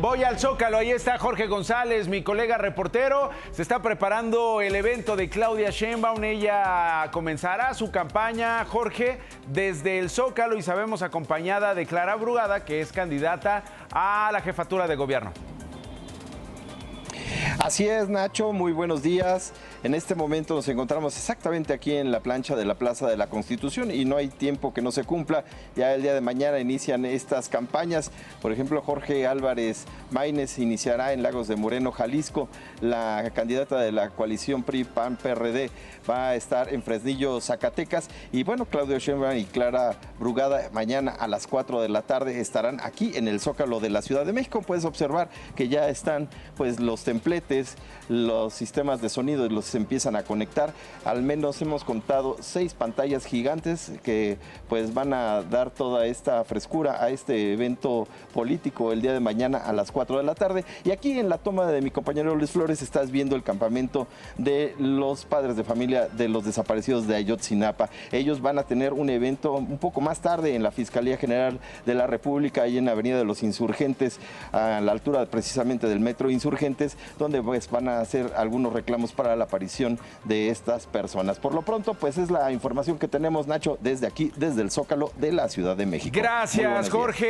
Voy al Zócalo, ahí está Jorge González, mi colega reportero. Se está preparando el evento de Claudia Sheinbaum. Ella comenzará su campaña, Jorge, desde el Zócalo y sabemos acompañada de Clara Brugada, que es candidata a la jefatura de gobierno. Así es, Nacho, muy buenos días. En este momento nos encontramos exactamente aquí en la plancha de la Plaza de la Constitución y no hay tiempo que no se cumpla. Ya el día de mañana inician estas campañas. Por ejemplo, Jorge Álvarez Maínez iniciará en Lagos de Moreno, Jalisco. La candidata de la coalición PRI-PAN-PRD va a estar en Fresnillo, Zacatecas. Y bueno, Claudio Sheinbaum y Clara Brugada mañana a las 4 de la tarde estarán aquí en el Zócalo de la Ciudad de México. Puedes observar que ya están pues los templetes, los sistemas de sonido y los empiezan a conectar. Al menos hemos contado seis pantallas gigantes que pues van a dar toda esta frescura a este evento político el día de mañana a las 4 de la tarde. Y aquí en la toma de mi compañero Luis Flores estás viendo el campamento de los padres de familia de los desaparecidos de Ayotzinapa. Ellos van a tener un evento un poco más tarde en la Fiscalía General de la República, ahí en la Avenida de los Insurgentes, a la altura precisamente del Metro Insurgentes, donde pues van a hacer algunos reclamos para la aparición de estas personas. Por lo pronto, pues es la información que tenemos, Nacho, desde aquí, desde el Zócalo de la Ciudad de México. Gracias, Jorge.